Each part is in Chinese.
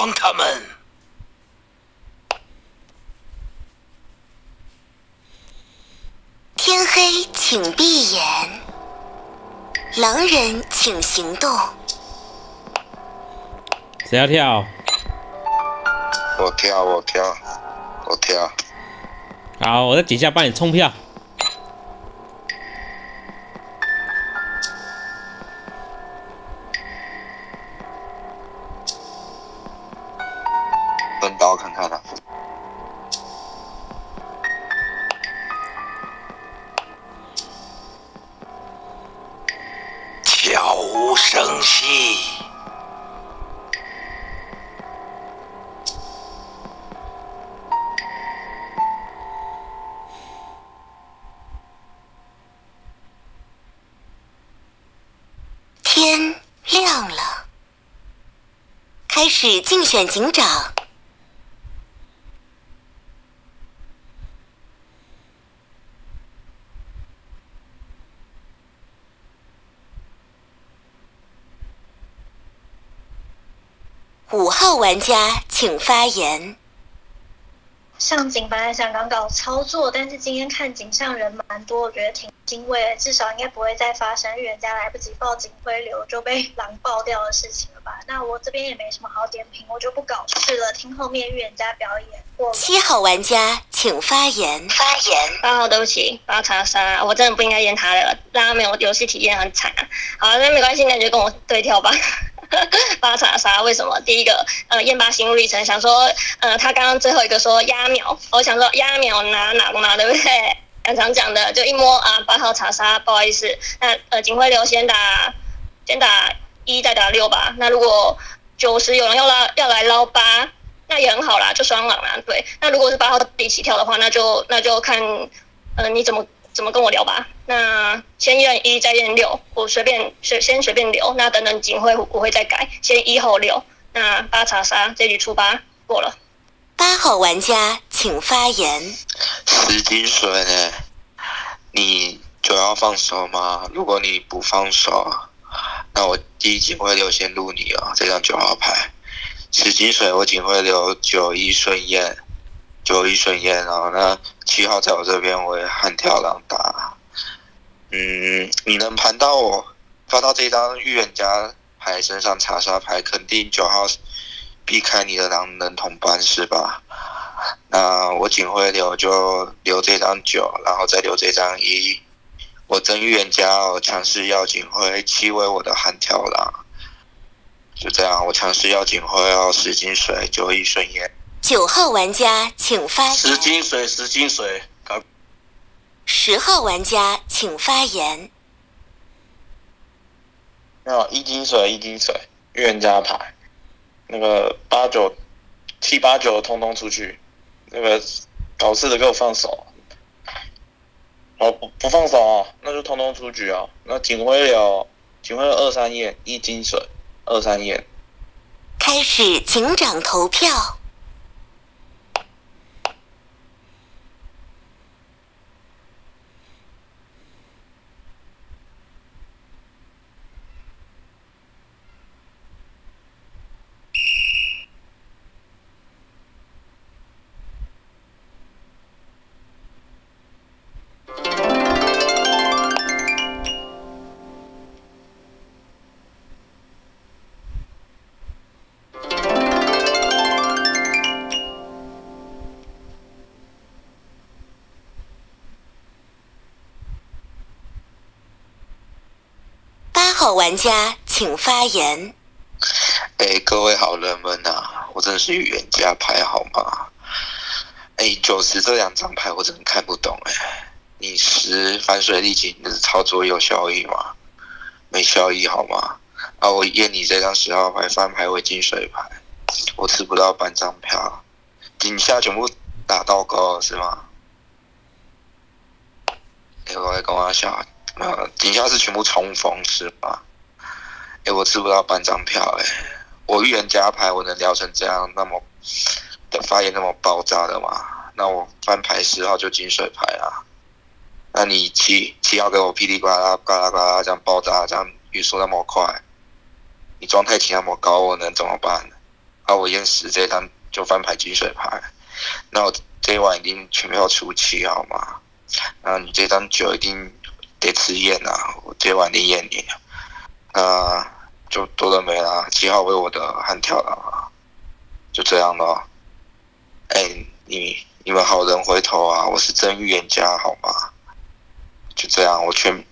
光他们。天黑，请闭眼。狼人，请行动。谁要跳？我跳，我跳，我跳。好，我在底下帮你冲票。玩家请发言。上警本来想刚搞操作，但是今天看警上人蛮多，我觉得挺欣慰的，至少应该不会再发生预言家来不及报警回流就被狼爆掉的事情了吧？那我这边也没什么好点评，我就不搞事了，听后面预言家表演。过七号玩家请发言。发言。八号，对不起，八查杀，我真的不应该验他的，让他没有游戏体验很惨啊。好，那没关系，那你就跟我对跳吧。八查杀，为什么？第一个，呃，验八心路历程，想说，呃，他刚刚最后一个说压秒，我想说压秒拿哪嘛，对不对？常常讲的，就一摸啊，八号查杀，不好意思，那呃，警徽流先打，先打一，再打六吧。那如果九十有人要拉要来捞八，那也很好啦，就双狼啦，对。那如果是八号一起跳的话，那就那就看，呃，你怎么怎么跟我聊吧。那先验一，再验六，我随便随先随便留。那等等警徽我会再改，先一后六。那八查杀这局出八过了。八号玩家请发言。十金水呢？你就要放手吗？如果你不放手，那我第一警徽流先录你哦。这张九号牌，十金水我警徽流九一顺验，九一顺验哦。那七号在我这边，我也悍跳狼打。嗯，你能盘到我发到这张预言家牌身上查杀牌，肯定九号避开你的狼人同伴是吧？那我警徽流就留这张九，然后再留这张一。我真预言家哦，强势要警徽七为我的悍跳狼，就这样，我强势要警徽哦，十金水九一顺验。九号玩家请发言。十金水，十金水。十号玩家请发言。没有一金水，一金水，预言家牌，那个八九七八九通通出去，那个搞事的给我放手。哦，不不放手啊，那就通通出局啊。那警徽流，警徽二三验，一金水，二三验。开始警长投票。玩家请发言。哎，各位好人们呐、我真的是预言家牌好吗？哎，九十这两张牌我真的看不懂哎。你十反水力警的操作有效益吗？没效益好吗？啊，我验你这张十号牌翻牌为金水牌，我吃不到半张票，底下全部打到高了是吗？哎，我在跟我笑，啊，底下是全部冲锋是吗？哎，我吃不到半张票哎。我预言家牌我能聊成这样，那么的发言那么爆炸的吗？那我翻牌十号就金水牌啊。那你七七号给我噼里呱啦呱啦呱啦这样爆炸，这样语速那么快，你状态起那么高，我能怎么办？啊，我验十这张就翻牌金水牌，那我这一晚一定全票出七好吗？那你这张九一定得吃验啊，我这晚一定验你，那就多的没了，七号为我的悍跳了啊，就这样咯。哎，你你们好人回头啊，我是真预言家好吗？就这样，我全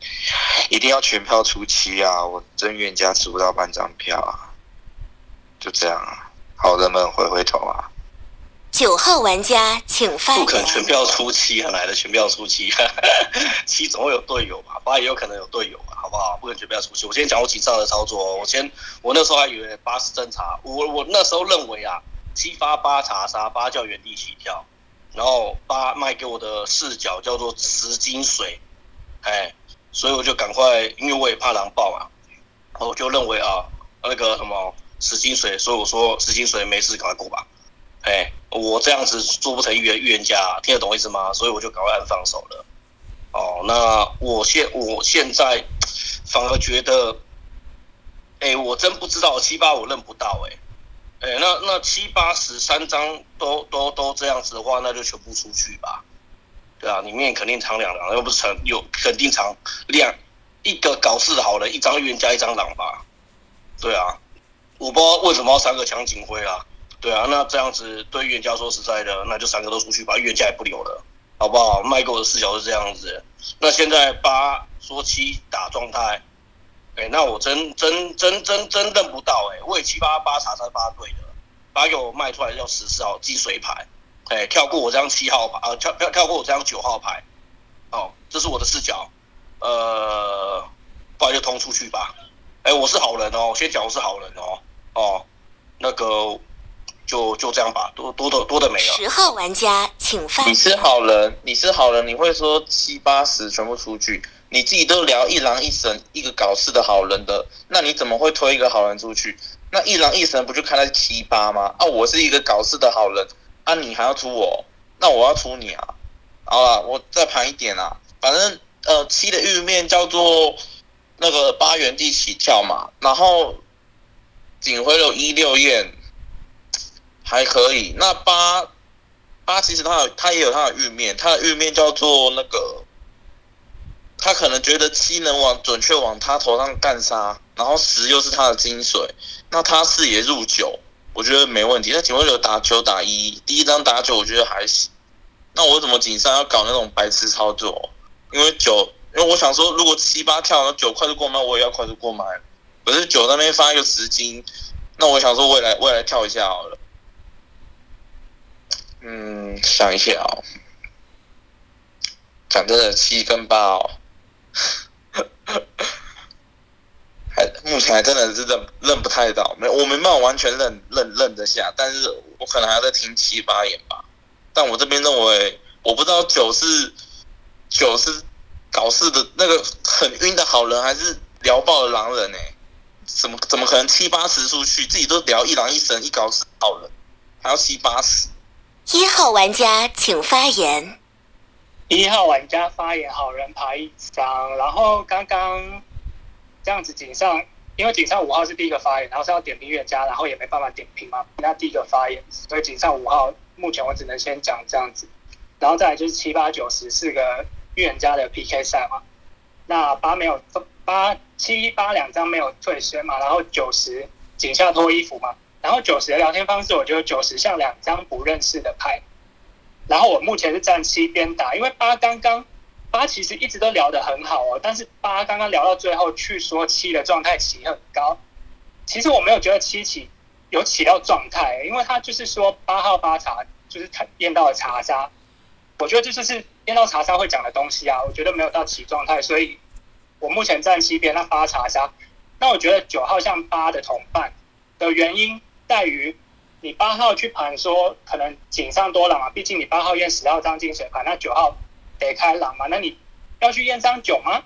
一定要全票出七啊！我真预言家吃不到半张票啊！就这样啊，好人们回回头啊！九号玩家请发不可能全。票出七，很来的全票出七？七总会有队友吧，八也有可能有队友吧，好不好？不可能全票出七。我先讲我几上的操作哦，我先我那时候还以为八是侦查，我我那时候认为啊，七发八查杀，八叫原地起跳，然后八卖给我的视角叫做石金水，哎，所以我就赶快，因为我也怕狼爆嘛，我就认为啊，那个什么石金水，所以我说石金水没事，赶快过吧。哎，我这样子做不成预言预言家，听得懂我意思吗？所以我就赶快按放手了。哦，那我现我现在反而觉得，哎，我真不知道七八我认不到哎，哎，那那七八十三张都都都这样子的话，那就全部出去吧。对啊，里面肯定藏两狼，又不是藏有肯定藏两一个搞事好人，一张预言家一张狼吧。对啊，我不知道为什么要三个抢警徽啊。对啊，那这样子对预言家说实在的，那就三个都出去吧，预言家也不留了，好不好？麦狗的视角是这样子。那现在八说七打状态，哎、那我真真真真真认不到哎、我也七八八查才八对的，八给我卖出来要十四号积水牌，哎、跳过我这张七号牌，呃，跳跳跳过我这张九号牌，哦，这是我的视角，呃，不然就通出去吧。哎、我是好人哦，先讲我是好人哦，哦，那个就就这样吧，多多的多的没了。十号玩家请发你是好人，你是好人，你会说七八十全部出去，你自己都聊一狼一神，一个搞事的好人的，那你怎么会推一个好人出去？那一狼一神不就看在七八吗？啊，我是一个搞事的好人，啊，你还要出我，那我要出你啊！好了，我再盘一点啊，反正呃七的玉面叫做那个八原地起跳嘛，然后警徽有一六焰还可以，那八八其实它有它也有它的玉面，它的玉面叫做那个，他可能觉得七能往准确往他头上干杀，然后十又是他的金水，那他四也入九，我觉得没问题。那警徽流打九打一，第一张打九我觉得还行。那我怎么锦上要搞那种白痴操作？因为九，因为我想说，如果七八跳，那九快速过麦，我也要快速过麦。可是九那边发一个十金，那我想说，我也来，我也来跳一下好了。嗯，想一下哦。讲真的，七跟八哦，还目前还真的是认认不太到，没我没办法完全认认认得下，但是我可能还要再听七八眼吧。但我这边认为，我不知道九是九是搞事的那个很晕的好人，还是聊爆的狼人呢、怎么怎么可能七八十出去，自己都聊一狼一神一搞事好人，还要七八十？一号玩家请发言。一号玩家发言，好人牌一张，然后刚刚这样子井上，因为井上五号是第一个发言，然后是要点评预言家，然后也没办法点评嘛，那第一个发言，所以井上五号目前我只能先讲这样子，然后再来就是七八九十是个预言家的 PK 赛嘛，那八没有八七八两张没有退身嘛，然后九十井下脱衣服嘛，然后九十的聊天方式，我觉得九十像两张不认识的牌。然后我目前是站七边打，因为八刚刚八其实一直都聊得很好哦，但是八刚刚聊到最后去说七的状态起很高，其实我没有觉得七起有起到状态，因为他就是说八号八茶就是他验到了查杀，我觉得这就是验到查杀会讲的东西啊，我觉得没有到起状态，所以我目前站七边，那八查杀，那我觉得九号像八的同伴的原因在于。你八号去盘说可能井上多狼嘛，毕竟你八号验十号张金水盘，那九号得开狼嘛，那你要去验张九吗？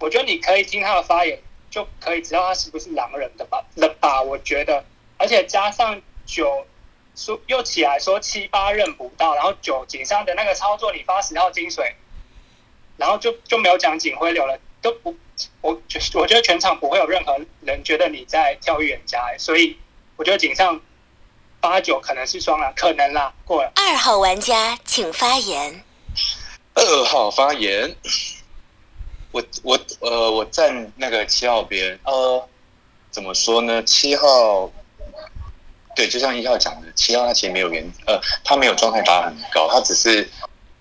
我觉得你可以听他的发言，就可以知道他是不是狼人的吧了吧？我觉得，而且加上九说又起来说七八认不到，然后九井上的那个操作，你发十号金水，然后就就没有讲警徽流了，都不，我我觉得全场不会有任何人觉得你在跳预言家、所以我觉得井上。八九可能是双狼，可能啦，过了。二号玩家请发言。二号发言，我我呃我站那个七号边，呃，怎么说呢？七号，对，就像一号讲的，七号他其实没有原，呃，他没有状态打很高，他只是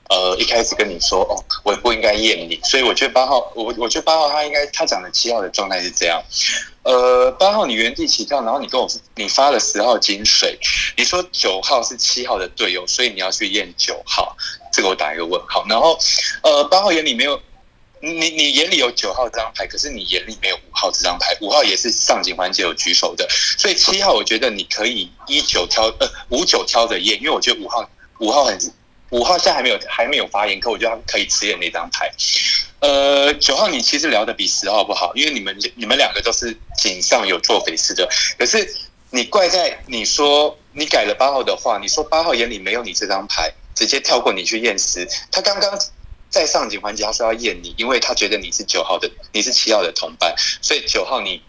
呃一开始跟你说哦，我不应该验你，所以我觉得八号，我我觉得八号他应该他讲的七号的状态是这样，呃，八号你原地起跳，然后你跟我你发了十号金水，你说九号是七号的队友，所以你要去验九号，这个我打一个问号。然后呃八号眼里没有，你你眼里有九号这张牌，可是你眼里没有五号这张牌，五号也是上警环节有举手的，所以七号我觉得你可以一九挑呃五九挑着验，因为我觉得五号五号很五号现在还没有还没有发言，可我觉得他可以吃验那张牌。呃，九号你其实聊的比十号不好，因为你们你们两个都是井上有做匪事的，可是你怪在你说你改了八号的话，你说八号眼里没有你这张牌，直接跳过你去验尸。他刚刚在上警环节他说要验你，因为他觉得你是九号的，你是七号的同伴，所以九号你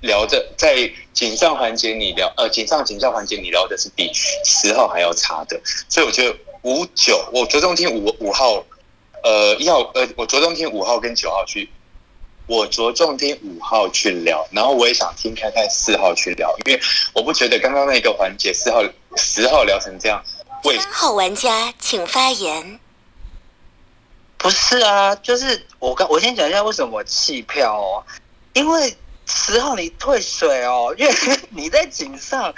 聊的在警上环节你聊呃警上警上环节你聊的是比十号还要差的，所以我觉得五九我着重听五五号。呃，一号呃，我着重听五号跟九号去，我着重听五号去聊，然后我也想听看看四号去聊，因为我不觉得刚刚那个环节四号十号聊成这样，为三号玩家请发言。不是啊，就是我刚我先讲一下为什么弃票哦，因为十号你退水哦，因为你在井上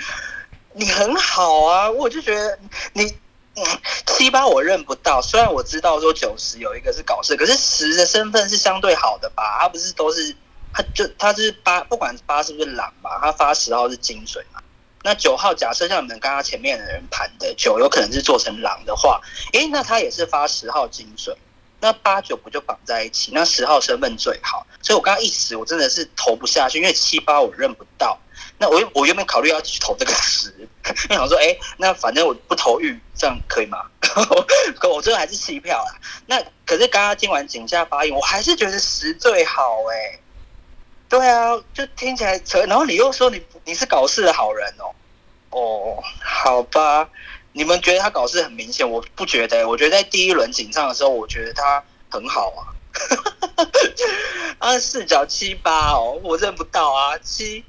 你很好啊，我就觉得你。七八我认不到，虽然我知道说九十有一个是搞事，可是十的身份是相对好的吧？他不是都是，他就他是八，不管八是不是狼吧，他发十号是金水嘛。那九号假设像你们刚刚前面的人盘的九有可能是做成狼的话，诶，那他也是发十号金水，那八九不就绑在一起？那十号身份最好，所以我刚刚一时我真的是投不下去，因为七八我认不到。那我我原本考虑要去投这个十，我想说，哎，那反正我不投玉，这样可以吗？可我最后还是弃票了。那可是刚刚听完井下发言，我还是觉得十最好哎。对啊，就听起来扯，然后你又说你你是搞事的好人哦。哦，好吧，你们觉得他搞事很明显，我不觉得。我觉得在第一轮井上的时候，我觉得他很好啊。啊，四角七八哦，我认不到啊，七。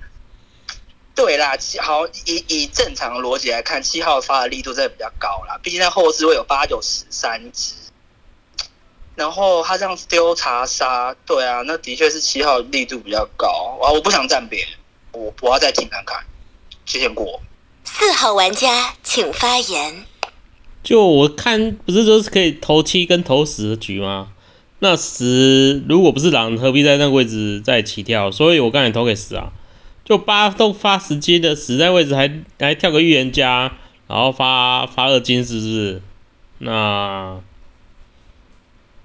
对啦，七好以以正常的逻辑来看，七号发的力度真的比较高啦。毕竟在后置会有八九十三只，然后他这样丢查杀，对啊，那的确是七号力度比较高啊。我不想站别人，我我要再听看看。谢谢过。四号玩家请发言。就我看，不是说是可以投七跟投十的局吗？那十如果不是狼，何必在那个位置再起跳？所以我刚才投给十啊。就八都发十金的，死在位置还还跳个预言家，然后发发二金是不是？那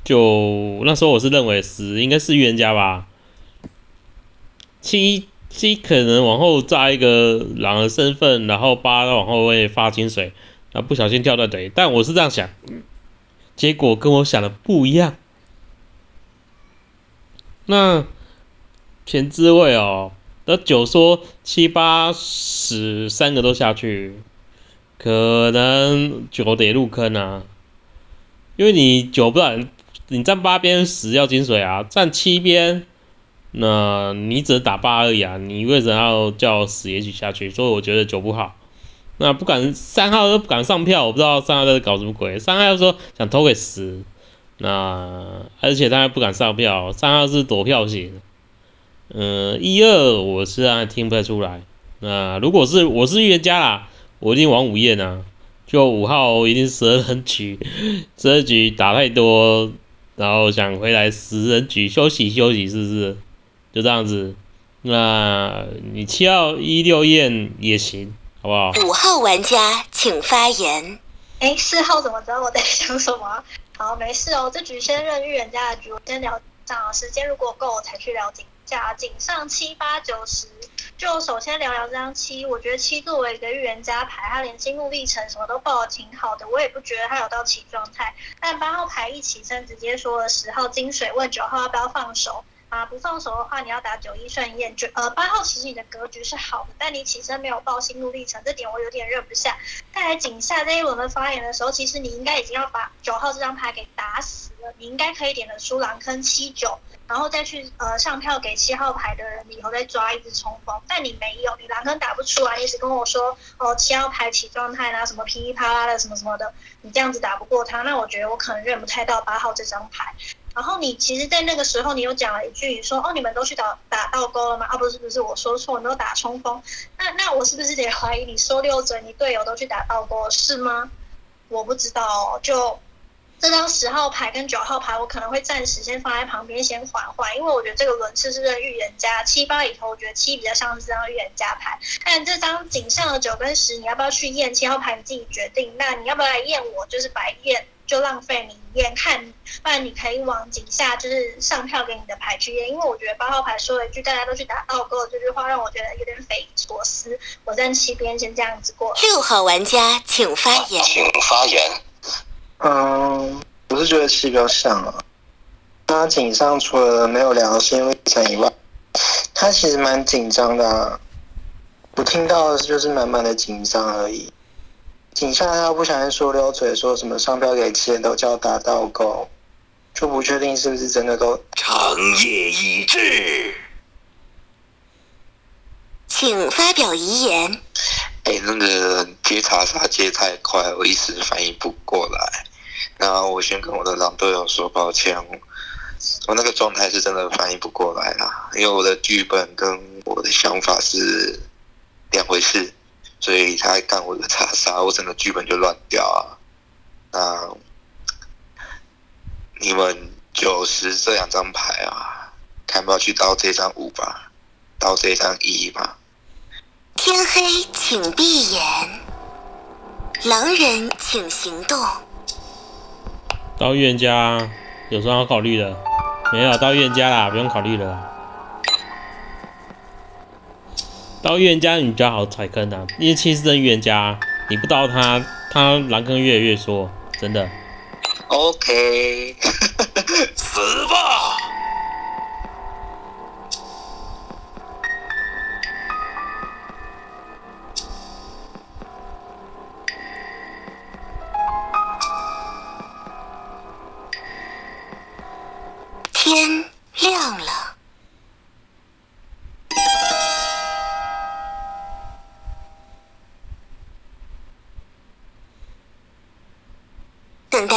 就那时候我是认为十应该是预言家吧。七七可能往后扎一个狼的身份，然后八往后会发金水，然后不小心跳到腿，但我是这样想，结果跟我想的不一样。那前置位哦。那九说七八十三个都下去，可能九得入坑啊，因为你九不然你站八边十要金水啊，站七边那你只能打八而已啊，你为什么要叫十也许下去？所以我觉得九不好。那不敢三号都不敢上票，我不知道三号在搞什么鬼。三号说想投给十，那而且他还不敢上票，三号是躲票型。嗯，一二我是啊听不太出来。那如果是我是预言家啦，我一定玩午夜呢。就五号一定十二人局，十二局打太多，然后想回来十人局休息休息，是不是？就这样子。那你七号一六验也行，好不好？五号玩家请发言。哎，四号怎么知道我在想什么？好，没事哦，这局先认预言家的局，我先聊上，时间如果够我才去了解。甲井上七八九十，就首先聊聊这张七。我觉得七作为一个预言家牌，他连心路历程什么都报的挺好的，我也不觉得他有到起状态。但八号牌一起身，直接说了十号金水，问九号要不要放手。啊，不放手的话，你要打九一顺验。就呃八号其实你的格局是好的，但你起身没有报心路历程，这点我有点认不下。再来井下这一轮的发言的时候，其实你应该已经要把九号这张牌给打死了，你应该可以点的出狼坑七九，然后再去呃上票给七号牌的人，以后再抓一只冲锋。但你没有，你狼坑打不出来，一直跟我说哦七号牌起状态啦，什么噼里啪啦的什么什么的，你这样子打不过他，那我觉得我可能认不太到八号这张牌。然后你其实，在那个时候，你有讲了一句，说哦，你们都去打打倒钩了吗？啊，不是不是，我说错，你都打冲锋。那那我是不是得怀疑你说溜嘴，你队友都去打倒钩是吗？我不知道哦，就这张十号牌跟九号牌，我可能会暂时先放在旁边先缓缓，因为我觉得这个轮次是在预言家，七八里头，我觉得七比较像是这张预言家牌。但这张井上的九跟十，你要不要去验七号牌？你自己决定。那你要不要来验我？就是白验。就浪费你一眼看，不然你可以往井下就是上票给你的牌去验，因为我觉得八号牌说了一句大家都去打倒钩这句话，让我觉得有点匪夷所思。我站七边先这样子过。六号玩家请发言。请发言。嗯，我是觉得七比较像啊。他井上除了没有良心历程以外，他其实蛮紧张的啊。我听到的就是满满的紧张而已。井下他不小心说溜嘴，说什么商标给七人都叫打倒狗，就不确定是不是真的都。长夜已至，请发表遗言。哎，那个接查查接太快，我一时反应不过来。那我先跟我的狼队友说抱歉，我那个状态是真的反应不过来啦，因为我的剧本跟我的想法是两回事。所以他还干我的查杀，我整个剧本就乱掉啊！那你们九十这两张牌啊，看不要去刀这张五吧，刀这张一吧。天黑，请闭眼。狼人请行动。刀预言家有什么好考虑的？没有，刀预言家啦，不用考虑了。到预言家你比较好踩坑啊，因为七十帧预言家，你不刀他，他蓝坑越来越缩，真的。OK，死吧！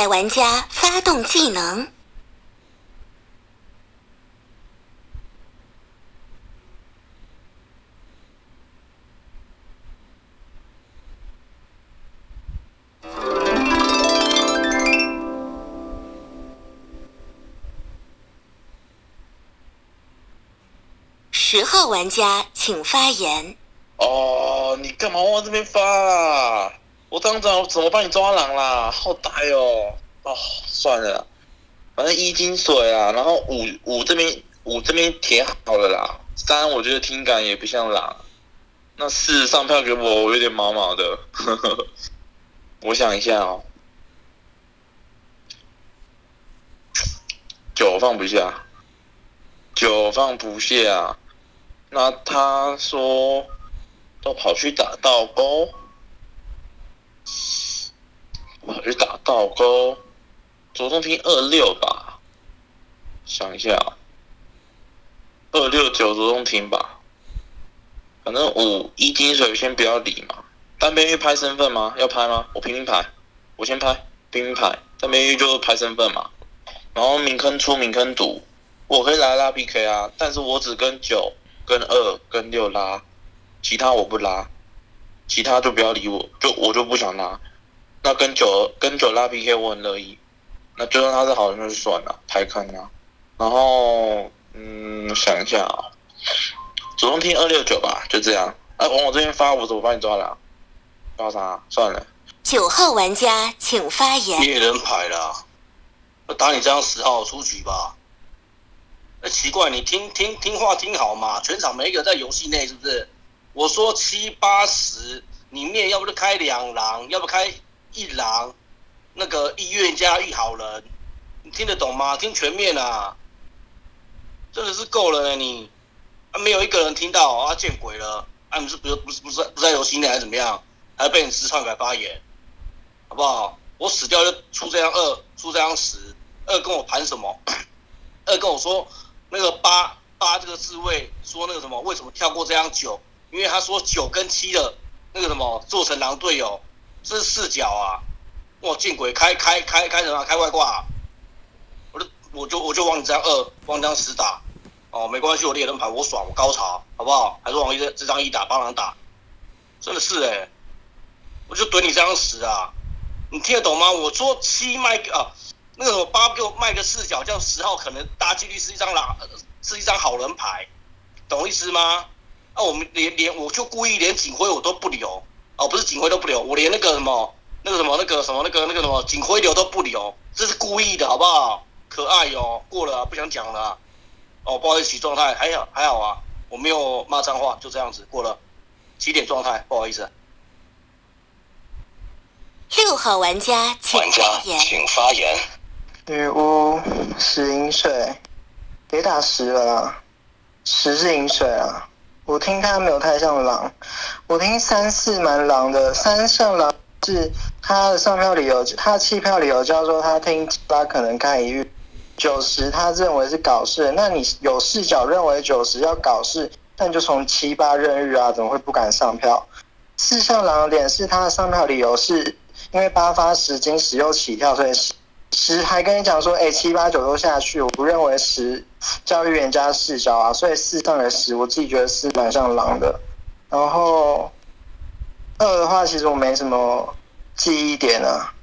玩家发动技能。十号玩家请发言。哦，你干嘛往这边发啊？我当场怎么帮你抓狼啦？好呆哦！算了，反正一金水啊，然后五五这边五这边填好了啦。三我觉得听感也不像狼，那四上票给我，我有点毛毛的。呵呵，我想一下哦，九放不下，九放不下。那他说都跑去打倒钩。跑去打倒钩，左中听二六吧，想一下，二六九左中听吧，反正五一金水先不要理嘛。单边玉拍身份吗？要拍吗？我平民牌，我先拍平民牌，单边玉就是拍身份嘛。然后明坑出明坑赌，我可以来拉 PK 啊，但是我只跟九、跟二、跟六拉，其他我不拉，其他就不要理我，就我就不想拉。那跟九跟九拉 PK 我很乐意，那就算他是好人那就算了，排坑啊。然后嗯想一下啊，主动听二六九吧，就这样。哎，往我这边发，我怎么帮你抓了？抓啥？算了。九号玩家请发言。猎人牌啦，我打你这张十号出局吧。哎，奇怪，你听听听话听好嘛，全场每一个在游戏内是不是？我说七八十，你面要不就开两狼，要不开。一郎，那个意愿家遇好人，你听得懂吗？听全面啊！真的是够了呢你，啊没有一个人听到啊见鬼了，啊你是不是不是不是不在游戏内还是怎么样，还被你私篡改发言，好不好？我死掉就出这样二，出这样十，二跟我盘什么？二跟我说那个八八这个字位说那个什么为什么跳过这样九？因为他说九跟七的那个什么做成狼队友，这是四角啊！哇，见鬼，开开开开什么？开外挂、我就我就我就往你这样二，往你这样十打，哦，没关系，我猎人牌我爽，我高潮，好不好？还是往一这这张一打，帮狼打，真的是哎、我就怼你这张十啊！你听得懂吗？我说七卖个啊，那个什么八给我卖个四角，这样十号可能大几率是一张狼，是一张好人牌，懂意思吗？啊，我们连连我就故意连警徽我都不留，哦，不是警徽都不留，我连那个什么那个什么那个什么那个那个什么警徽流都不留，这是故意的，好不好？可爱哟、过了啊、不想讲了啊、哦，不好意思，状态还好还好啊，我没有骂脏话，就这样子过了，几点状态，不好意思。六号玩家请发言。请发言。女巫十饮水，别打十了啦，十是饮水啊。我听他没有太像狼，我听三四蛮狼的，三像狼是他的上票理由，他的弃票理由叫做他听七八可能看一遇，九十他认为是搞事，那你有视角认为九十要搞事，那你就从七八任遇啊，怎么会不敢上票？四像狼的点是他的上票理由是因为八发十金十又起跳，所以十十还跟你讲说，哎、七八九都下去，我不认为十教育人家视角啊，所以四上来十，我自己觉得四蛮像狼的。然后二的话，其实我没什么记忆点啊，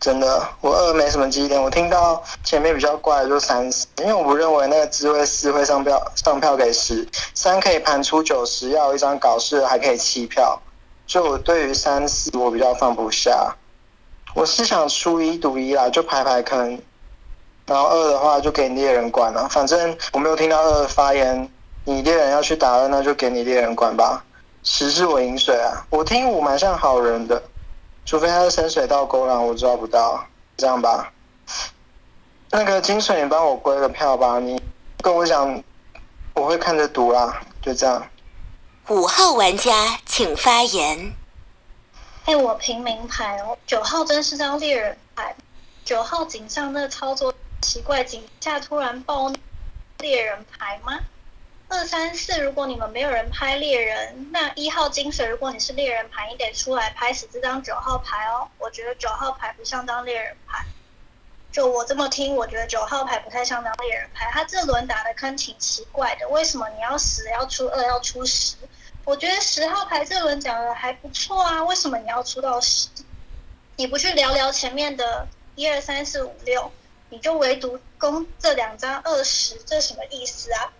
真的，我二没什么记忆点。我听到前面比较怪的就三四，因为我不认为那个智慧四会上票上票给十，三可以盘出九十，要一张搞事还可以弃票，所以我对于三四我比较放不下。我是想出一赌一啦，就排排坑。然后二的话就给猎人管了，反正我没有听到二的发言，你猎人要去打二，那就给你猎人管吧。十是我饮水啊，我听五蛮像好人的，除非他是深水到勾狼，我抓不到，这样吧。那个金水，你帮我归个票吧，你跟我讲，我会看着读啦，就这样。五号玩家请发言。哎、我平民牌哦，九号真是张猎人牌。九号井上那操作奇怪，井下突然爆猎人牌吗？二三四，如果你们没有人拍猎人，那一号金水，如果你是猎人牌，你得出来拍死这张九号牌哦。我觉得九号牌不像张猎人牌。就我这么听，我觉得九号牌不太像张猎人牌。他这轮打的坑挺奇怪的，为什么你要十要出二要出十？我觉得十号牌这轮讲的还不错啊，为什么你要出到十？你不去聊聊前面的一二三四五六，你就唯独攻这两张二十，这什么意思啊？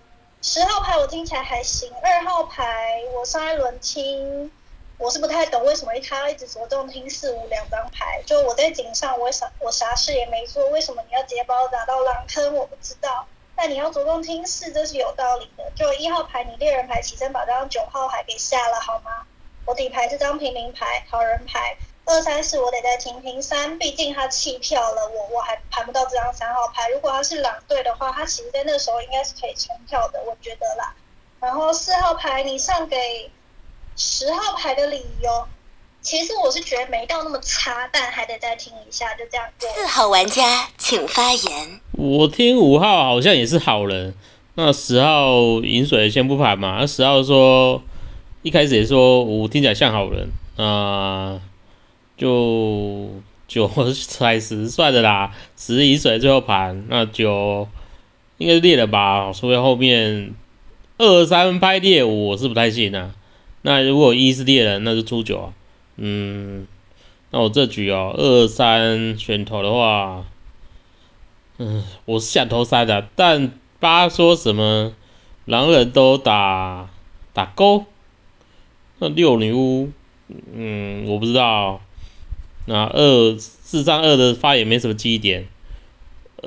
十号牌我听起来还行，二号牌我上一轮听我是不太懂为什么他一直着重听四五两张牌，就我在井上我啥我啥事也没做，为什么你要接包打到狼坑我不知道。但你要着重听四，这是有道理的。就一号牌，你猎人牌起身把这张九号牌给下了，好吗？我底牌这张平民牌，好人牌，二三四我得再听听三，毕竟他弃票了，我我还盘不到这张三号牌。如果他是狼队的话，他其实在那时候应该是可以冲票的，我觉得啦。然后四号牌你上给十号牌的理由，其实我是觉得没到那么差，但还得再听一下，就这样过。四号玩家请发言。我听五号好像也是好人，那十号饮水先不盘嘛，那十号说一开始也说五听起来像好人，那、就九踩 十算的啦，十一水最后盘，那九应该是猎人吧，除非后面二三拍猎五我是不太信啊，那如果一是猎人，那就出九啊，嗯，那我这局哦二三选头的话。嗯，我是想投三的，但八说什么狼人都打打勾，那六女巫，嗯，我不知道。那二四三二的发言没什么记忆点，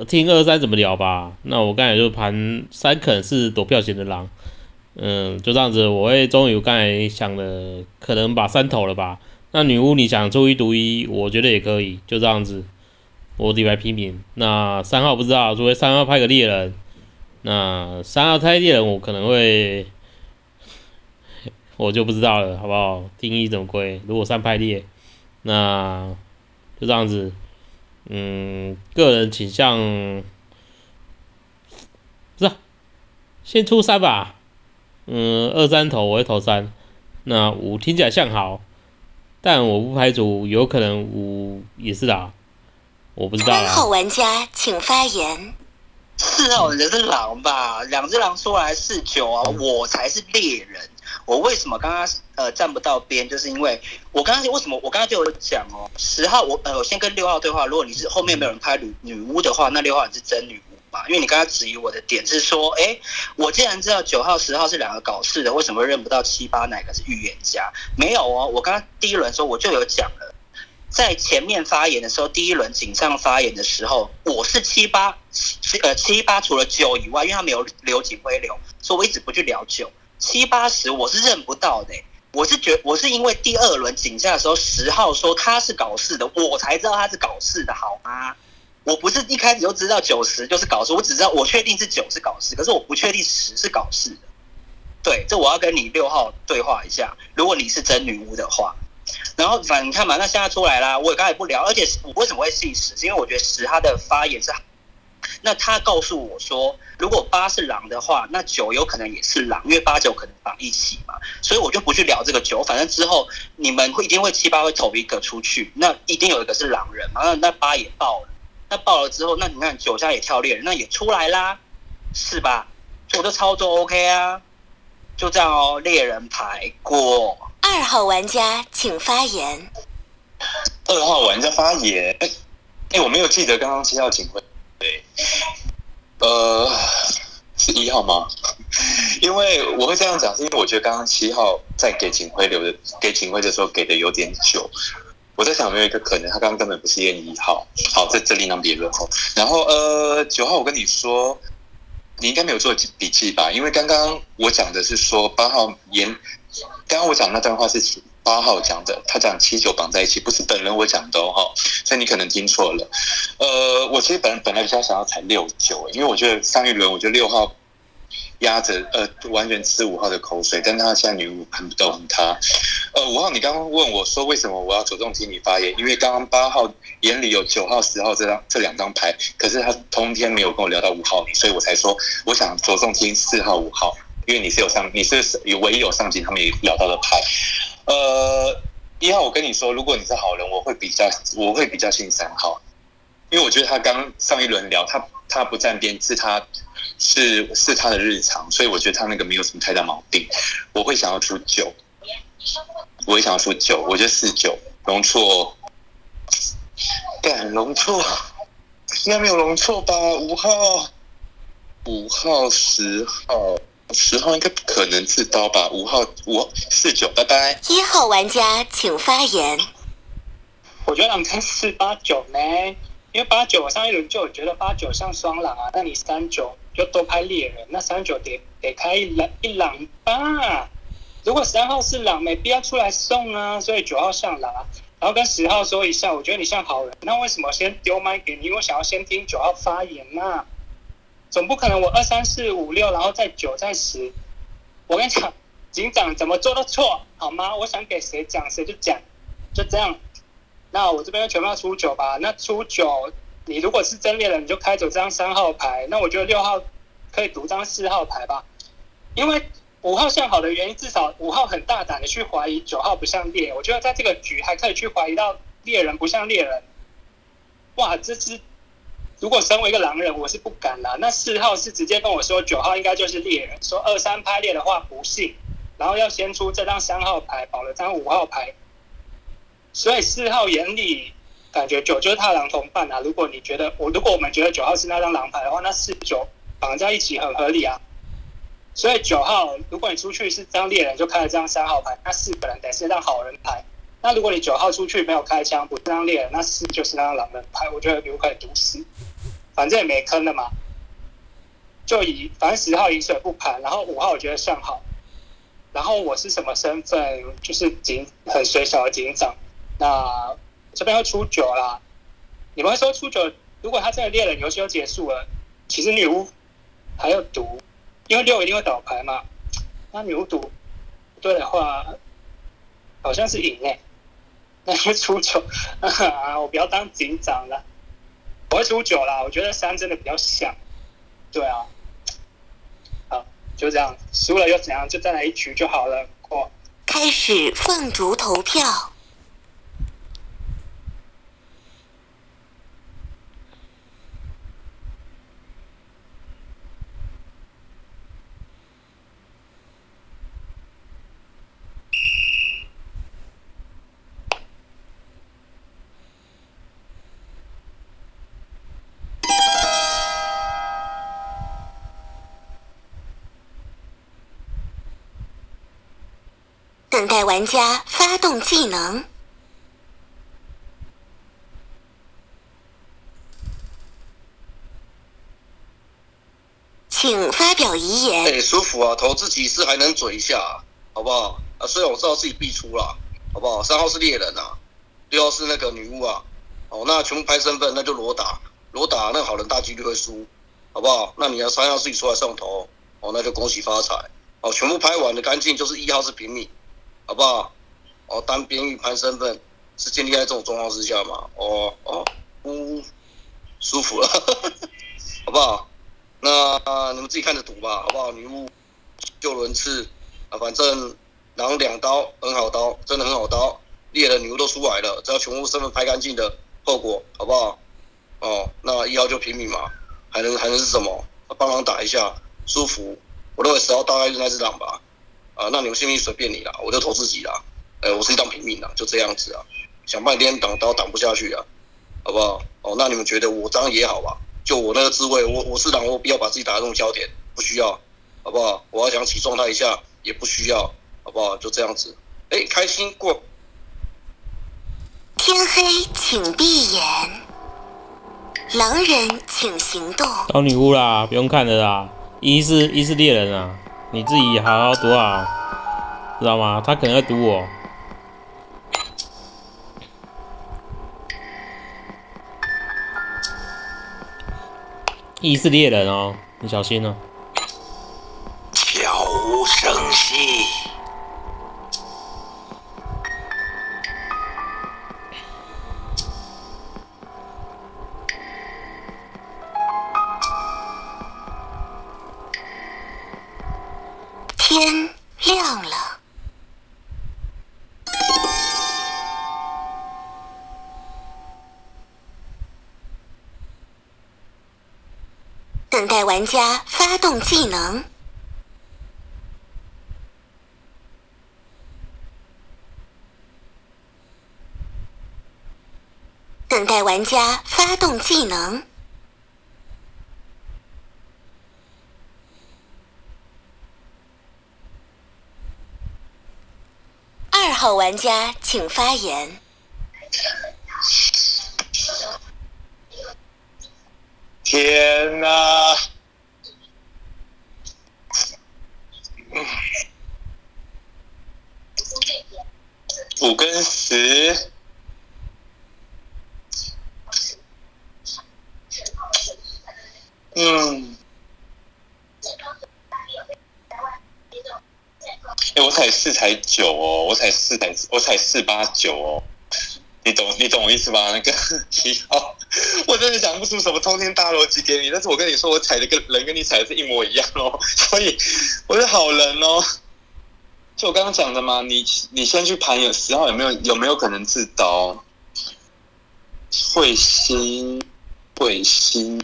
听二三怎么聊吧。那我刚才就盘三肯是躲票型的狼，嗯，就这样子，我会终于我刚才想的，可能把三投了吧。那女巫你想出一独一，我觉得也可以，就这样子。我底牌平民，那三号不知道，除非三号派个猎人，那三号猜猎人我可能会，我就不知道了，好不好？听一怎么归？如果三派猎，那就这样子。嗯，个人倾向，不是、啊，先出三吧。嗯，二三投我会投三，那五听起来像好，但我不排除有可能五也是啦，我不知道三号。玩家请发言。四号人是狼吧？两只狼出来是九啊，我才是猎人。我为什么刚刚呃站不到边？就是因为我刚刚为什么我刚刚就有讲哦，十号我呃我先跟六号对话，如果你是后面没有人拍女女巫的话，那六号你是真女巫嘛？因为你刚刚质疑我的点是说，哎，我既然知道九号、十号是两个搞事的，为什么认不到七八哪个是预言家？没有哦，我刚刚第一轮的时候我就有讲了。在前面发言的时候，第一轮井上发言的时候，我是七八七呃七八除了九以外，因为他没有留警徽流，所以我一直不去聊九七八十，我是认不到的、我是觉我是因为第二轮井下的时候，十号说他是搞事的，我才知道他是搞事的，好吗？我不是一开始就知道九十就是搞事，我只知道我确定是九是搞事，可是我不确定十是搞事的。对，这我要跟你六号对话一下，如果你是真女巫的话。然后反正你看嘛，那现在出来啦，我刚才不聊，而且我为什么会信十？是因为我觉得十他的发言是，那他告诉我说，如果八是狼的话，那九有可能也是狼，因为八九可能绑一起嘛，所以我就不去聊这个九，反正之后你们会一定会七八会投一个出去，那一定有一个是狼人嘛，那那八也爆了，那爆了之后，那你看九现在也跳猎人，那也出来啦，是吧？所以我的操作 OK 啊，就这样哦，猎人牌过。二号玩家请发言。二号玩家发言，哎、哎我没有记得刚刚七号警徽，对，呃，是一号吗？因为我会这样讲，是因为我觉得刚刚七号在给警徽留的给警徽的时候给的有点久。我在想有没有一个可能，他刚刚根本不是验一号。好，这这另当别论哦。然后呃，九号我跟你说，你应该没有做笔记吧？因为刚刚我讲的是说八号沿，刚刚我讲那段话是八号讲的，他讲七九绑在一起，不是本人我讲的哦，所以你可能听错了。呃，我其实本本来比较想要踩六九，因为我觉得上一轮我觉得六号压着呃完全吃五号的口水，但他现在女巫很不懂他。呃，五号你刚刚问我说为什么我要着重听你发言，因为刚刚八号眼里有九号、十号这张这两张牌，可是他通天没有跟我聊到五号，所以我才说我想着重听四号、五号。因为你是有上，你是唯一有上进，他们也聊到的牌。呃，一号，我跟你说，如果你是好人，我会比较，我会比较信三号，因为我觉得他刚上一轮聊，他他不站边是他是是他的日常，所以我觉得他那个没有什么太大毛病。我会想要出九，我会想要出九，我觉得四九容错，干容错，应该没有容错吧？五号，五号，十号。十号应该不可能自刀吧？五号五四九，拜拜。一号玩家请发言。我觉得狼跟四八九呢，因为八九我上一轮就有觉得八九像双狼啊，那你三九就多拍猎人，那三九得得开一狼一狼吧。如果三号是狼，没必要出来送啊，所以九号像狼啊。然后跟十号说一下，我觉得你像好人，那为什么先丢麦给你？因为我想要先听九号发言嘛。总不可能我二三四五六，然后再九再十。我跟你讲，警长怎么做都错，好吗？我想给谁讲谁就讲，就这样。那我这边全部要出九吧。那出九，你如果是真猎人，你就开走这张三号牌。那我觉得六号可以读张四号牌吧，因为五号像好的原因，至少五号很大胆的去怀疑九号不像猎。我觉得在这个局还可以去怀疑到猎人不像猎人。哇，这是。如果身为一个狼人，我是不敢啦。那四号是直接跟我说九号应该就是猎人，说二三拍猎的话不信，然后要先出这张三号牌，保了张五号牌。所以四号眼里感觉九就是他狼同伴啊。如果你觉得我，如果我们觉得九号是那张狼牌的话，那四九绑在一起很合理啊。所以九号，如果你出去是张猎人，就开了张三号牌，那四本人得是张好人牌。那如果你九号出去没有开枪，不是张猎人，那四就是那张狼人牌。我觉得有可能毒死。反正也没坑的嘛，就以反正十号饮水不盘，然后五号我觉得算好，然后我是什么身份？就是警很水小的警长。那这边会出九啦，你们会说出九？如果他真的猎人游戏就结束了，其实女巫还有毒，因为六一定会倒牌嘛。那女巫赌对的话，好像是赢诶。那就出九 啊！我不要当警长了，我会出九啦。我觉得三真的比较像，对啊。好，就这样，输了又怎样？就再来一局就好了。过。开始放逐投票。等待玩家发动技能，请发表遗言。哎，舒服啊，投自己是还能嘴一下，好不好？啊，虽然我知道自己必出了，好不好？三号是猎人啊，六号是那个女巫啊，哦，那全部拍身份，那就裸打，裸打那好人大几率会输，好不好？那你要三号自己出来上头，哦，那就恭喜发财，哦，全部拍完的干净，就是一号是平民。好不好？哦，当边预判身份是建立在这种状况之下嘛？哦哦，呜，舒服了，好不好？那你们自己看着赌吧，好不好？女巫救轮次啊，反正狼两刀很好刀，真的很好刀。猎人女巫都出来了，只要全部身份拍干净的后果，好不好？哦，那一号就平民嘛，还能还能是什么？帮忙打一下，舒服。我认为十号大概是那只狼吧。啊，那你们信不信随便你啦，我就投自己啦。呃，我是一当平民啦，就这样子啊。想半天挡刀挡不下去啊，好不好？哦，那你们觉得我这样也好吧？就我那个滋味，我我是狼，我不要把自己打中焦点，不需要，好不好？我要想起状态一下，也不需要，好不好？就这样子。哎，开心过。天黑，请闭眼。狼人，请行动。到女巫啦，不用看的啦。一是一是猎人啊。你自己好好读好，知道吗？他可能会读我。一是猎人哦，你小心哦。天亮了，等待玩家发动技能，等待玩家发动技能。二号玩家，请发言。天哪！五跟十，嗯。哎，我才九哦，我才四才我才四八九哦，你懂你懂我意思吗？那个七号，我真的想不出什么通天大逻辑给你，但是我跟你说，我踩的跟人跟你踩的是一模一样哦，所以我是好人哦。就我刚刚讲的嘛，你你先去盘有十号有没有有没有可能自刀？彗星，彗星，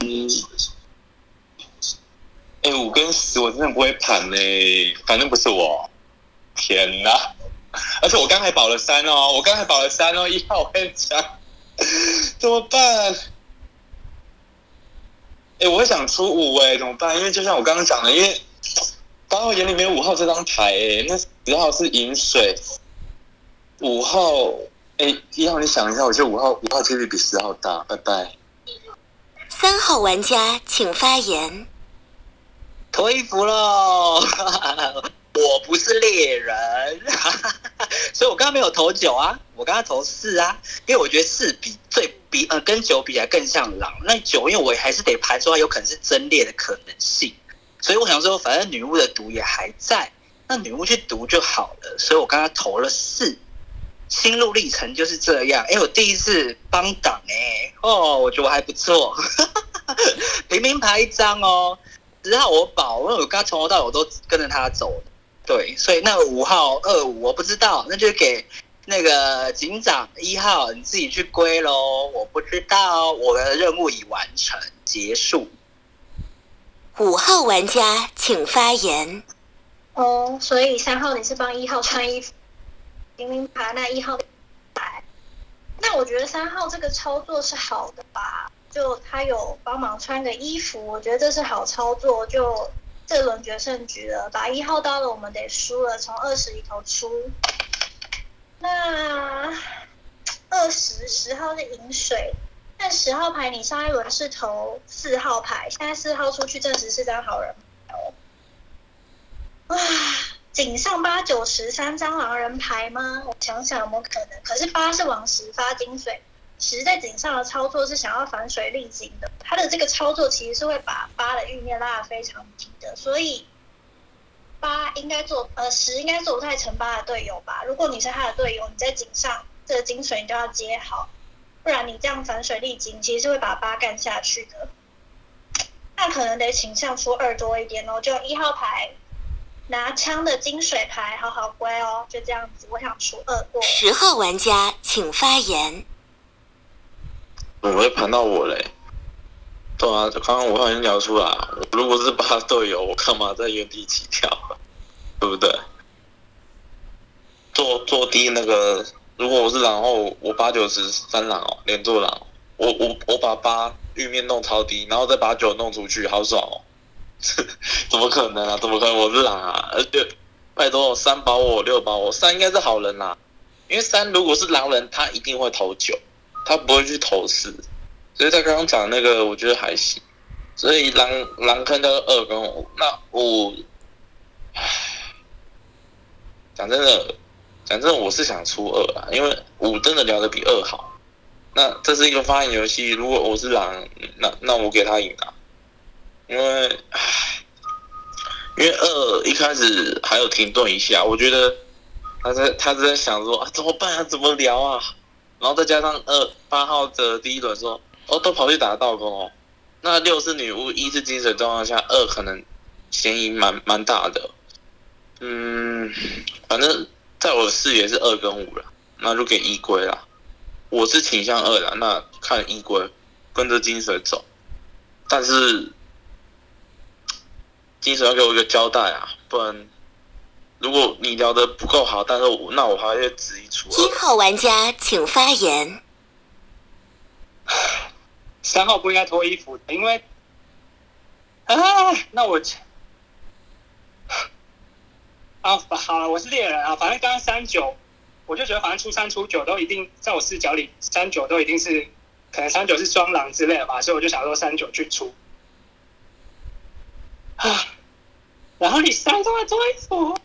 哎，五跟十我真的不会盘嘞，反正不是我。天哪！而且我刚才保了三哦，我刚才保了三哦，一号我跟你讲，怎么办？哎，我会想出五哎，怎么办？因为就像我刚刚讲的，因为八号眼里没有五号这张牌哎，那十号是饮水，五号哎，一号你想一下，我觉得五号五号几率比十号大，拜拜。三号玩家请发言。脱衣服喽！我不是猎人，所以我刚刚没有投九啊，我刚刚投四啊，因为我觉得四比最比呃跟九比还更像狼。那九因为我还是得排除它有可能是真猎的可能性，所以我想说，反正女巫的毒也还在，那女巫去毒就好了。所以我刚刚投了四，心路历程就是这样。哎，我第一次帮党哎，哦，我觉得我还不错，平民牌一张哦。十号我保，因为我刚从头到尾我都跟着他走，对，所以那五号、二五我不知道，那就给那个警长一号你自己去归喽。我不知道，我的任务已完成，结束。五号玩家请发言。哦，所以三号你是帮一号穿衣服，明明牌那一号牌，那我觉得三号这个操作是好的吧？就他有帮忙穿个衣服，我觉得这是好操作。就这轮决胜局了，把一号刀了，我们得输了，从二十里头出。那二十十号是饮水，但十号牌你上一轮是投四号牌，现在四号出去证实是张好人牌哦。哇，井上八九十三张狼人牌吗？我想想有没有可能？可是八是王十发金水。实在井上的操作是想要反水力井的，他的这个操作其实是会把八的运面拉得非常低的，所以八应该做呃十应该做不太成八的队友吧。如果你是他的队友，你在井上这个金水你都要接好，不然你这样反水力井其实是会把八干下去的。那可能得倾向出二多一点哦，就一号牌拿枪的金水牌好好乖哦，就这样子，我想出二多。十号玩家请发言。怎么会盘到我嘞？对啊，刚刚我好像聊出来，如果是八队友，我干嘛在原地起跳？对不对？坐坐低那个，如果我是狼后，我八九十三狼哦，连坐狼，我我我把八玉面弄超低，然后再把九弄出去，好爽哦！怎么可能啊？怎么可能？我是狼啊！而且拜托，三保我，六保我，三应该是好人啦，因为三如果是狼人，他一定会投九。他不会去投四，所以他刚刚讲那个，我觉得还行。所以狼狼坑的二跟五，那五，讲真的，讲真的，我是想出二啊，因为五真的聊的比二好。那这是一个发言游戏，如果我是狼，那那我给他赢啊，因为，因为二一开始还有停顿一下，我觉得他在他在想说啊，怎么办啊，怎么聊啊？然后再加上二八号的第一轮说，哦，都跑去打道工哦。那六是女巫，一是金水状况下，二可能嫌疑蛮蛮大的。嗯，反正在我的视野是二跟五了，那就给一归啦。我是倾向二的，那看一归跟着金水走。但是金水要给我一个交代啊，不然。如果你聊的不够好，但是我那我还会质疑出。一号玩家请发言。三号不应该脱衣服，因为啊，那我啊好了，我是猎人啊，反正刚刚三九，我就觉得反正初三出九都一定在我视角里，三九都一定是可能三九是双狼之类的吧，所以我就想说三九去出啊，然后你三都要脱衣服。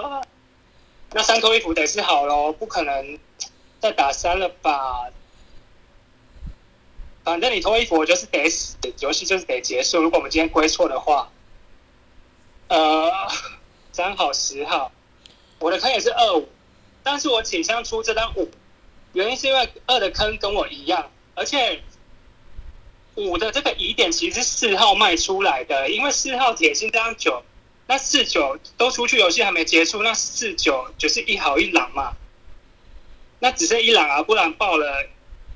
那三脱衣服得是好喽，不可能再打三了吧？反正你脱衣服，我就是得死，游戏就是得结束。如果我们今天归错的话，呃，三号、十号，我的坑也是二五，但是我倾向出这张五，原因是因为二的坑跟我一样，而且五的这个疑点其实是四号卖出来的，因为四号铁心这张九。那四九都出去，游戏还没结束，那四九就是一好一狼嘛。那只剩一狼啊，不然爆了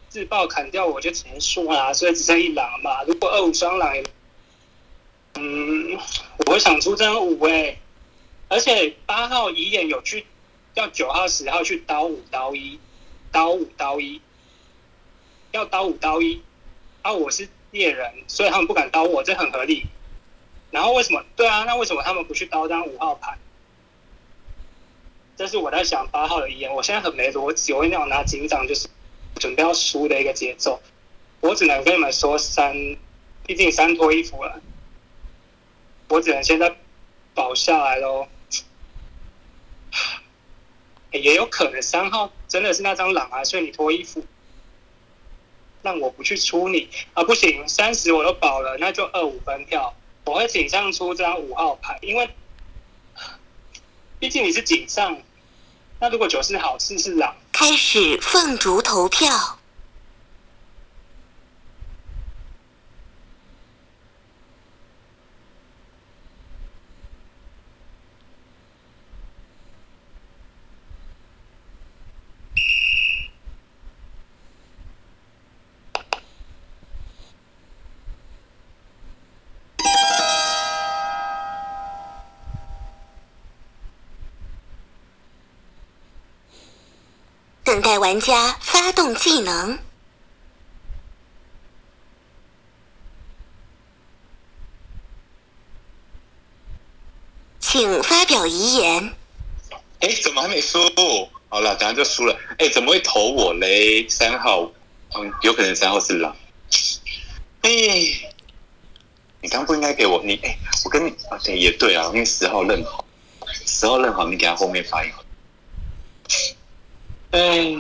自爆砍掉我就只能输啊，所以只剩一狼嘛。如果二五双狼，嗯，我想出这张五哎，而且八号遗眼有去要九号十号去刀五刀一，刀五刀一，要刀五刀一，啊我是猎人，所以他们不敢刀我，这很合理。然后为什么？对啊，那为什么他们不去刀张五号牌？这是我在想八号的遗言。我现在很没逻辑，我一定要拿警长，就是准备要输的一个节奏。我只能跟你们说三，毕竟三脱衣服了，我只能现在保下来喽。也有可能三号真的是那张狼啊，所以你脱衣服，让我不去出你啊，不行，三十我都保了，那就二五分票。我会井上出这张五号牌，因为毕竟你是井上。那如果九是好，四是狼，开始凤竹投票。等待玩家发动技能，请发表遗言。哎，怎么还没输？好了，等下就输了。哎，怎么会投我嘞？三号，嗯，有可能三号是狼。哎，你刚不应该给我你哎，我跟你啊，对，也对啊，因为十号认好，十号认好，你给他后面发一个。哎，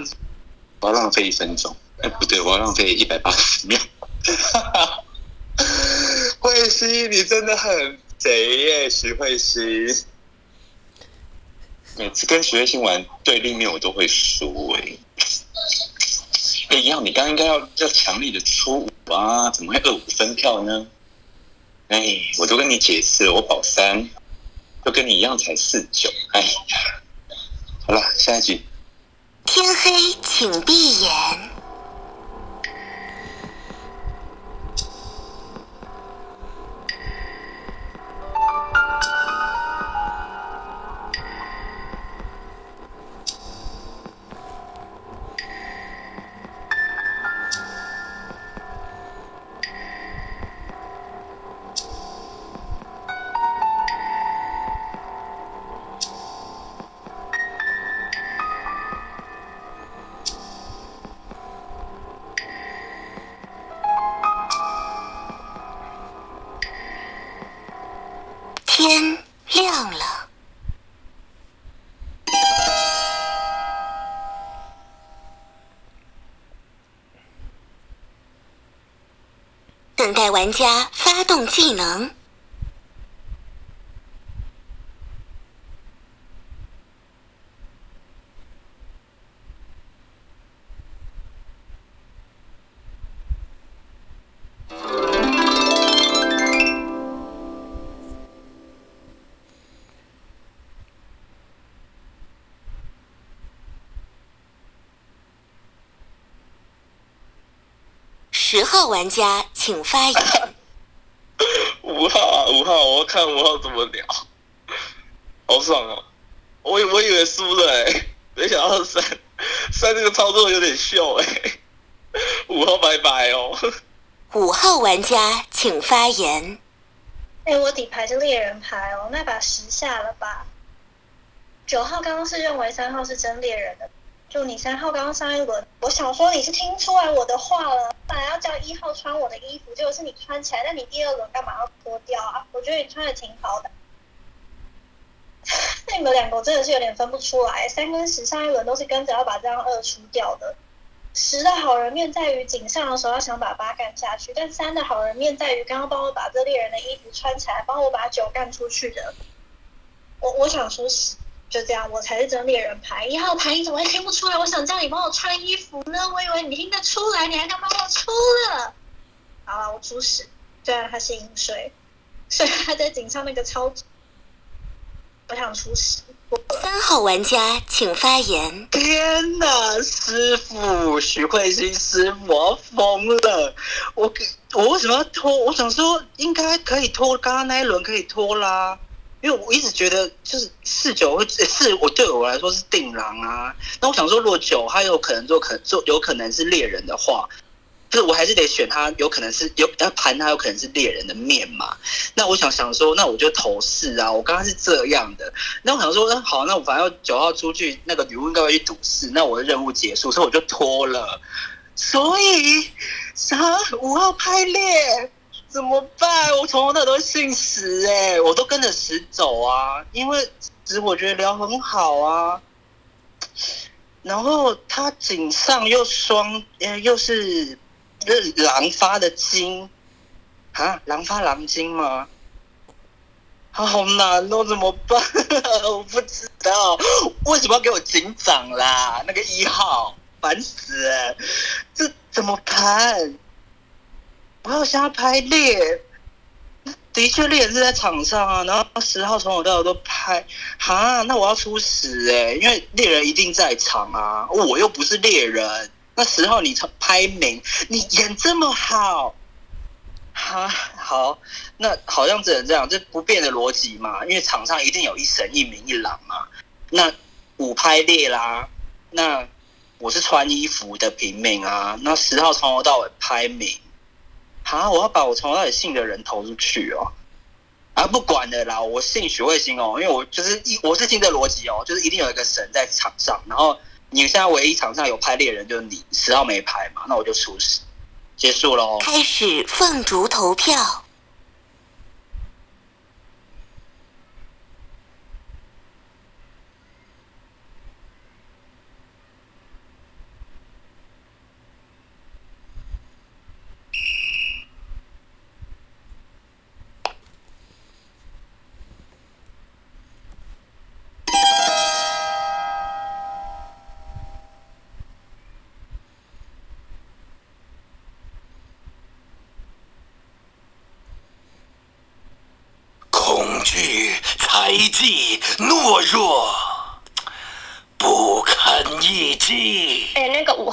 我要浪费一分钟。哎，不对，我要浪费一百八十秒。慧熙，你真的很贼耶，徐慧熙。每次跟徐慧欣玩对立面，我都会输哎。哎，一样，你刚刚应该要要强力的出五啊，怎么会二五分票呢？哎，我都跟你解释，我保三，就跟你一样才四九。哎呀，好了，下一局。天黑，请闭眼。天亮了，等待玩家发动技能。十号玩家请发言。五号啊，五号，我要看五号怎么聊，好爽哦！我我以为输了哎，没想到三三这个操作有点秀哎，五号拜拜哦。五号玩家请发言。哎，我底牌是猎人牌哦，那把十下了吧？九号刚刚是认为三号是真猎人的。就你三号刚刚上一轮，我想说你是听出来我的话了，本来要叫一号穿我的衣服，结果是你穿起来，那你第二轮干嘛要脱掉啊？我觉得你穿的挺好的。那 你们两个我真的是有点分不出来，三跟十上一轮都是跟着要把这张二出掉的。十的好人面在于井上的时候要想把八干下去，但三的好人面在于刚刚帮我把这猎人的衣服穿起来，帮我把九干出去的。我我想说十。就这样，我才是真猎人牌。一号牌你怎么会听不出来？我想叫你帮我穿衣服呢，我以为你听得出来，你还敢帮我出了？好了，我出屎。虽然他是饮水，虽然他在井上那个超，我想出屎。三号玩家请发言。天哪，师傅，徐慧欣师傅，我疯了！我给我为什么要拖？我想说应该可以拖，刚刚那一轮可以拖啦。因为我一直觉得就是四九会是，我对我来说是定狼啊。那我想说，如果九他有可能做可能做有可能是猎人的话，就是我还是得选他，有可能是有要盘他有可能是猎人的面嘛。那我想想说，那我就投四啊。我刚刚是这样的。那我想说，那好，那我反正九号出去，那个女巫应该会去赌四，那我的任务结束，所以我就拖了。所以啥五号拍猎。怎么办？我从头到尾都信十哎，我都跟着十走啊，因为十我觉得聊很好啊。然后他井上又双，呃，又是狼发的金啊，狼发狼金吗？啊，好难哦，怎么办？我不知道为什么要给我警长啦？那个一号，烦死了！这怎么排？我要瞎排列。的确，猎人是在场上啊，然后十号从头到尾都拍，哈，那我要出十哎、因为猎人一定在场啊，我又不是猎人。那十号你拍明，你演这么好，哈，好，那好像只能这样，这不变的逻辑嘛，因为场上一定有一神一明一狼嘛。那五拍猎啦，那我是穿衣服的平民啊，那十号从头到尾拍明。啊！我要把我从头到尾信的人投出去哦。啊，不管的啦，我信许慧欣哦，因为我就是一我是信这逻辑哦，就是一定有一个神在场上，然后你现在唯一场上有拍猎人就是你，十号没拍嘛，那我就出十，结束喽。开始凤竹投票。猜忌、懦弱，不堪一击。哎、那个五号。